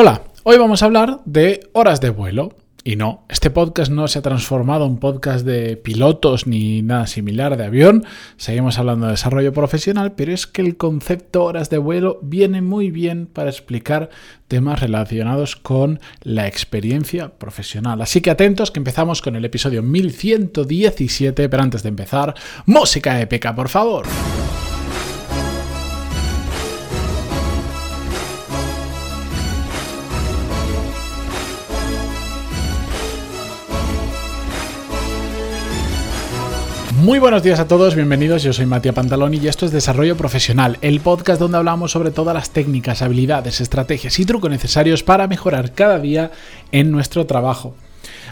Hola, hoy vamos a hablar de horas de vuelo. Y no, este podcast no se ha transformado en podcast de pilotos ni nada similar de avión. Seguimos hablando de desarrollo profesional, pero es que el concepto horas de vuelo viene muy bien para explicar temas relacionados con la experiencia profesional. Así que atentos que empezamos con el episodio 1117, pero antes de empezar, música épica, por favor. Muy buenos días a todos, bienvenidos. Yo soy Matías Pantaloni y esto es Desarrollo Profesional, el podcast donde hablamos sobre todas las técnicas, habilidades, estrategias y trucos necesarios para mejorar cada día en nuestro trabajo.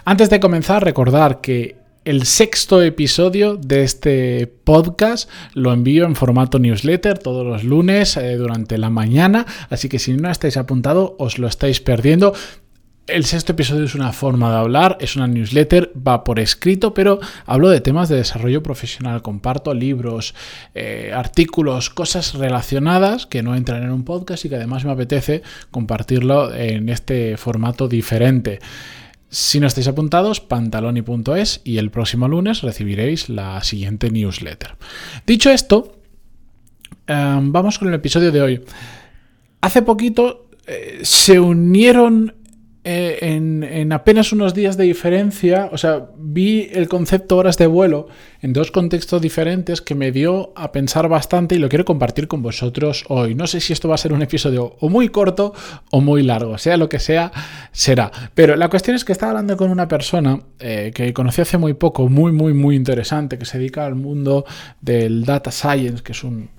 Antes de comenzar, recordar que el sexto episodio de este podcast lo envío en formato newsletter todos los lunes eh, durante la mañana, así que si no estáis apuntado os lo estáis perdiendo. El sexto episodio es una forma de hablar, es una newsletter, va por escrito, pero hablo de temas de desarrollo profesional, comparto libros, eh, artículos, cosas relacionadas que no entran en un podcast y que además me apetece compartirlo en este formato diferente. Si no estáis apuntados, pantaloni.es y el próximo lunes recibiréis la siguiente newsletter. Dicho esto, em, vamos con el episodio de hoy. Hace poquito eh, se unieron eh, en, apenas unos días de diferencia, o sea, vi el concepto horas de vuelo en dos contextos diferentes que me dio a pensar bastante y lo quiero compartir con vosotros hoy. No sé si esto va a ser un episodio o muy corto o muy largo, sea lo que sea, será. Pero la cuestión es que estaba hablando con una persona eh, que conocí hace muy poco, muy, muy, muy interesante, que se dedica al mundo del data science, que es un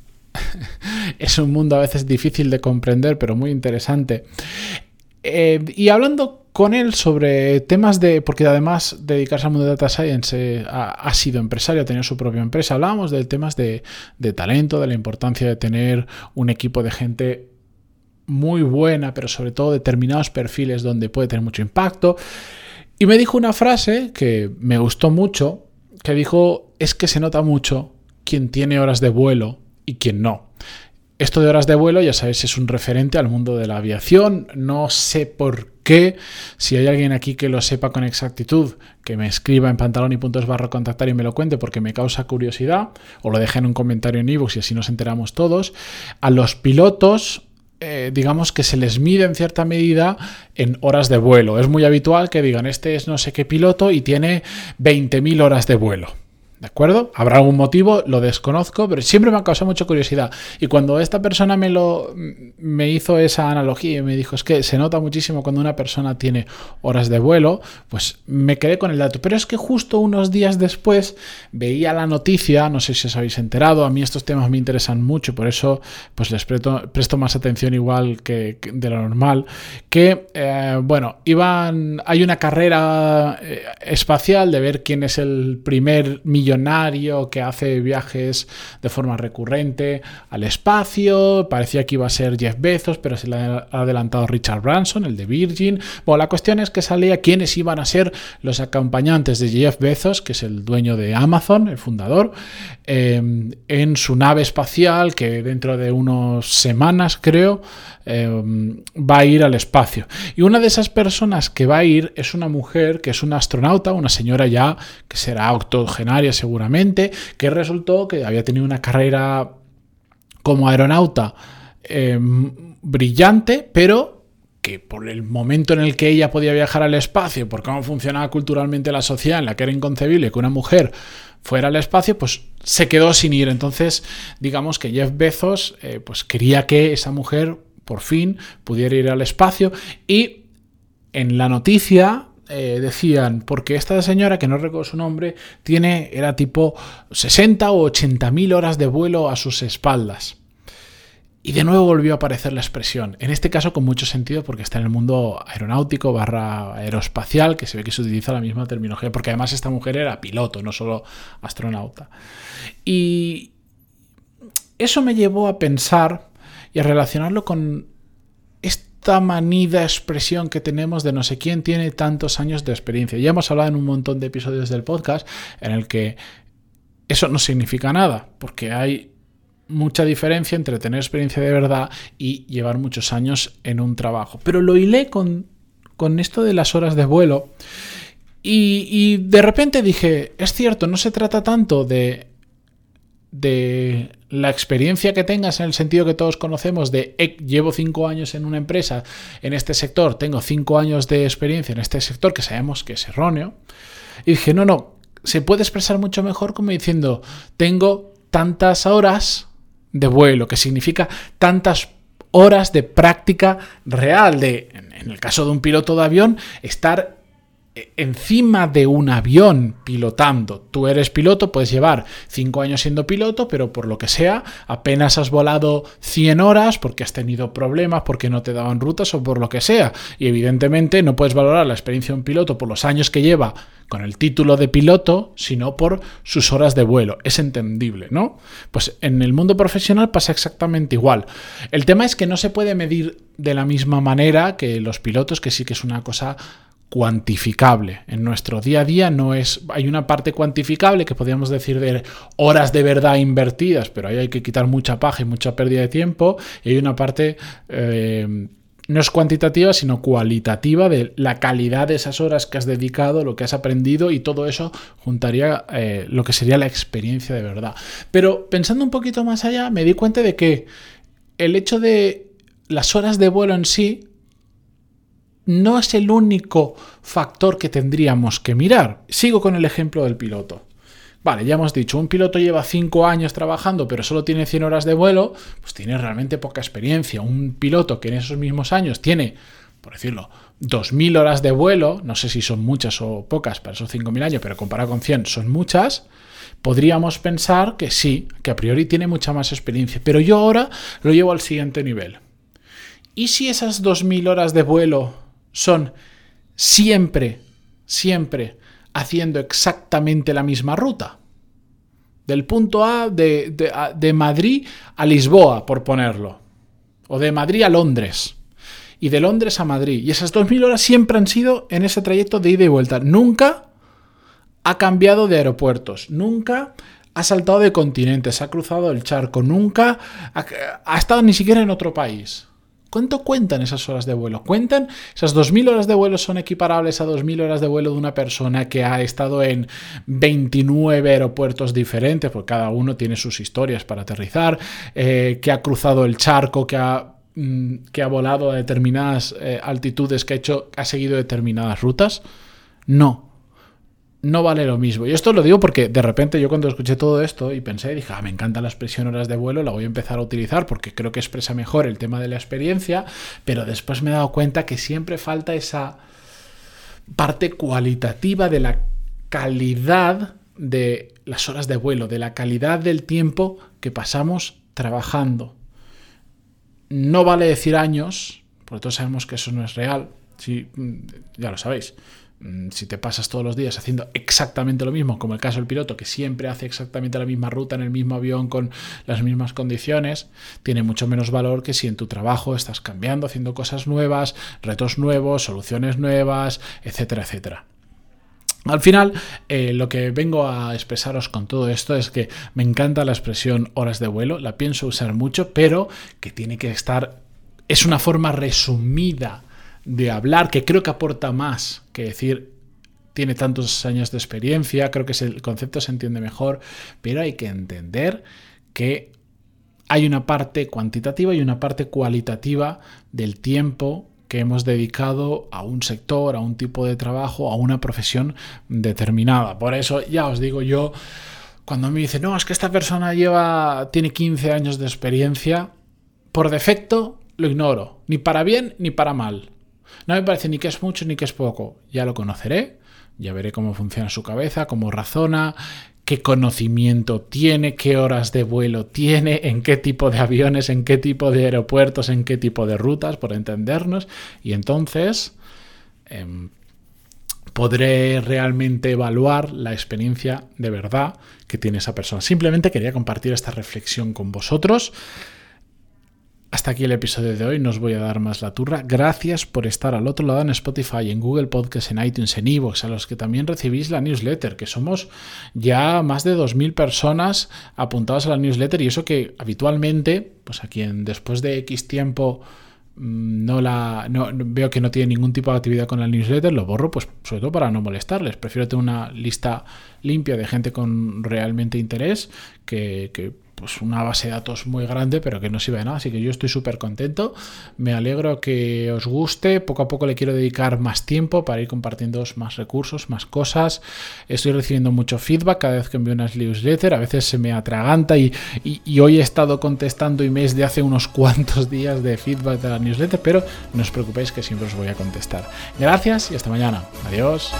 es un mundo a veces difícil de comprender, pero muy interesante. Eh, y hablando con él sobre temas de, porque además dedicarse al mundo de data science eh, ha, sido empresario, ha tenido su propia empresa, hablábamos de temas de, de talento, de la importancia de tener un equipo de gente muy buena, pero sobre todo determinados perfiles donde puede tener mucho impacto. Y me dijo una frase que me gustó mucho, que dijo, es que se nota mucho quién tiene horas de vuelo y quién no. Esto de horas de vuelo, ya sabéis, es un referente al mundo de la aviación. No sé por qué. Si hay alguien aquí que lo sepa con exactitud, que me escriba en pantalón y puntos barro contactar y me lo cuente porque me causa curiosidad. O lo deje en un comentario en ebooks y así nos enteramos todos. A los pilotos, eh, digamos que se les mide en cierta medida en horas de vuelo. Es muy habitual que digan, este es no sé qué piloto y tiene 20.000 horas de vuelo. ¿De acuerdo? Habrá algún motivo, lo desconozco, pero siempre me ha causado mucha curiosidad. Y cuando esta persona me lo me hizo esa analogía y me dijo, es que se nota muchísimo cuando una persona tiene horas de vuelo, pues me quedé con el dato. Pero es que justo unos días después veía la noticia, no sé si os habéis enterado, a mí estos temas me interesan mucho, por eso pues les presto, más atención igual que, de lo normal, que eh, bueno, iban, hay una carrera eh, espacial de ver quién es el primer millonario millonario que hace viajes de forma recurrente al espacio. Parecía que iba a ser Jeff Bezos, pero se le ha adelantado Richard Branson, el de Virgin. Bueno, la cuestión es que salía quiénes iban a ser los acompañantes de Jeff Bezos, que es el dueño de Amazon, el fundador, eh, en su nave espacial que dentro de unas semanas, creo, eh, va a ir al espacio. Y una de esas personas que va a ir es una mujer que es una astronauta, una señora ya que será octogenaria seguramente, que resultó que había tenido una carrera como aeronauta em, brillante, pero que por el momento en el que ella podía viajar al espacio, por cómo funcionaba culturalmente la sociedad, en la que era inconcebible que una mujer fuera al espacio, pues se quedó sin ir. Entonces, digamos que Jeff Bezos eh, pues quería que esa mujer por fin pudiera ir al espacio y en la noticia eh, decían, porque esta señora, que no recuerdo su nombre, tiene, era tipo 60 o 80 mil horas de vuelo a sus espaldas. Y de nuevo volvió a aparecer la expresión, en este caso con mucho sentido porque está en el mundo aeronáutico barra aeroespacial, que se ve que se utiliza la misma terminología, porque además esta mujer era piloto, no solo astronauta. Y eso me llevó a pensar y a relacionarlo con esta manida expresión que tenemos de no sé quién tiene tantos años de experiencia. Ya hemos hablado en un montón de episodios del podcast en el que eso no significa nada, porque hay mucha diferencia entre tener experiencia de verdad y llevar muchos años en un trabajo. Pero lo hilé con, con esto de las horas de vuelo y, y, de repente dije, es cierto, no se trata tanto de, de la experiencia que tengas en el sentido que todos conocemos de llevo cinco años en una empresa, en este sector, tengo cinco años de experiencia en este sector, que sabemos que es erróneo. Y dije, no, no, se puede expresar mucho mejor como diciendo, tengo tantas horas de vuelo, que significa tantas horas de práctica real, de, en el caso de un piloto de avión, estar encima de un avión pilotando. Tú eres piloto, puedes llevar 5 años siendo piloto, pero por lo que sea, apenas has volado 100 horas porque has tenido problemas, porque no te daban rutas o por lo que sea. Y evidentemente no puedes valorar la experiencia de un piloto por los años que lleva con el título de piloto, sino por sus horas de vuelo. Es entendible, ¿no? Pues en el mundo profesional pasa exactamente igual. El tema es que no se puede medir de la misma manera que los pilotos, que sí que es una cosa cuantificable. En nuestro día a día no es. Hay una parte cuantificable que podríamos decir de horas de verdad invertidas, pero ahí hay que quitar mucha paja y mucha pérdida de tiempo. Y hay una parte. Eh, no es cuantitativa, sino cualitativa de la calidad de esas horas que has dedicado, lo que has aprendido y todo eso juntaría eh, lo que sería la experiencia de verdad. Pero pensando un poquito más allá, me di cuenta de que el hecho de las horas de vuelo en sí no es el único factor que tendríamos que mirar. Sigo con el ejemplo del piloto. Vale, ya hemos dicho, un piloto lleva 5 años trabajando pero solo tiene 100 horas de vuelo, pues tiene realmente poca experiencia. Un piloto que en esos mismos años tiene, por decirlo, 2.000 horas de vuelo, no sé si son muchas o pocas para esos 5.000 años, pero comparado con 100 son muchas, podríamos pensar que sí, que a priori tiene mucha más experiencia. Pero yo ahora lo llevo al siguiente nivel. ¿Y si esas 2.000 horas de vuelo son siempre, siempre haciendo exactamente la misma ruta. Del punto A de, Madrid a Lisboa, por ponerlo. O de Madrid a Londres. Y de Londres a Madrid. Y esas 2.000 horas siempre han sido en ese trayecto de ida y vuelta. Nunca ha cambiado de aeropuertos. Nunca ha saltado de continentes. Ha cruzado el charco. Nunca ha estado ni siquiera en otro país. ¿Cuánto cuentan esas horas de vuelo? ¿Cuentan? Esas 2.000 horas de vuelo son equiparables a 2.000 horas de vuelo de una persona que ha estado en 29 aeropuertos diferentes, porque cada uno tiene sus historias para aterrizar, eh, que ha cruzado el charco, que ha, mm, que ha volado a determinadas eh, altitudes, que ha, hecho, ha seguido determinadas rutas. No, no vale lo mismo. Y esto lo digo porque de repente yo cuando escuché todo esto y pensé, dije, ah, me encanta la expresión horas de vuelo, la voy a empezar a utilizar porque creo que expresa mejor el tema de la experiencia, pero después me he dado cuenta que siempre falta esa parte cualitativa de la calidad de las horas de vuelo, de la calidad del tiempo que pasamos trabajando. No vale decir años, porque todos sabemos que eso no es real, sí, mm, ya lo sabéis. Mm, si te pasas todos los días haciendo exactamente lo mismo, como el caso del piloto, que siempre hace exactamente la misma ruta en el mismo avión con las mismas condiciones, tiene mucho menos valor que si en tu trabajo estás cambiando, haciendo cosas nuevas, retos nuevos, soluciones nuevas, etcétera, etcétera. Al final, eh, lo que vengo a expresaros con todo esto es que me encanta la expresión horas de vuelo, la pienso usar mucho, pero que tiene que estar, es una forma resumida de hablar, que creo que aporta más que decir tiene tantos años de experiencia, creo que el concepto se entiende mejor, pero hay que entender que hay una parte cuantitativa y una parte cualitativa del tiempo que hemos dedicado a un sector, a un tipo de trabajo, a una profesión determinada. Por eso ya os digo yo, cuando me dicen, no, es que esta persona lleva, tiene 15 años de experiencia, por defecto lo ignoro, ni para bien ni para mal. No me parece ni que es mucho ni que es poco. Ya lo conoceré, ya veré cómo funciona su cabeza, cómo razona, qué conocimiento tiene, qué horas de vuelo tiene, en qué tipo de aviones, en qué tipo de aeropuertos, en qué tipo de rutas, por entendernos. Y entonces em, podré realmente evaluar la experiencia de verdad que tiene esa persona. Simplemente quería compartir esta reflexión con vosotros Hasta aquí el episodio de hoy, no os voy a dar más la turra. Gracias por estar al otro lado en Spotify, en Google Podcast, en iTunes, en Evox, a los que también recibís la newsletter, que somos ya más de 2.000 personas apuntadas a la newsletter y eso que habitualmente, pues a quien después de X tiempo mm, no la no, veo que no tiene ningún tipo de actividad con la newsletter, lo borro, pues sobre todo para no molestarles. Prefiero tener una lista limpia de gente con realmente interés que pues una base de datos muy grande, pero que no sirve de nada. Así que yo estoy súper contento. Me alegro que os guste. Poco a poco le quiero dedicar más tiempo para ir compartiendo más recursos, más cosas. Estoy recibiendo mucho feedback cada vez que envío unas newsletters. A veces se me atraganta y, y, hoy he estado contestando emails de hace unos cuantos días de feedback de la newsletter, pero no os preocupéis que siempre os voy a contestar. Gracias y hasta mañana. Adiós.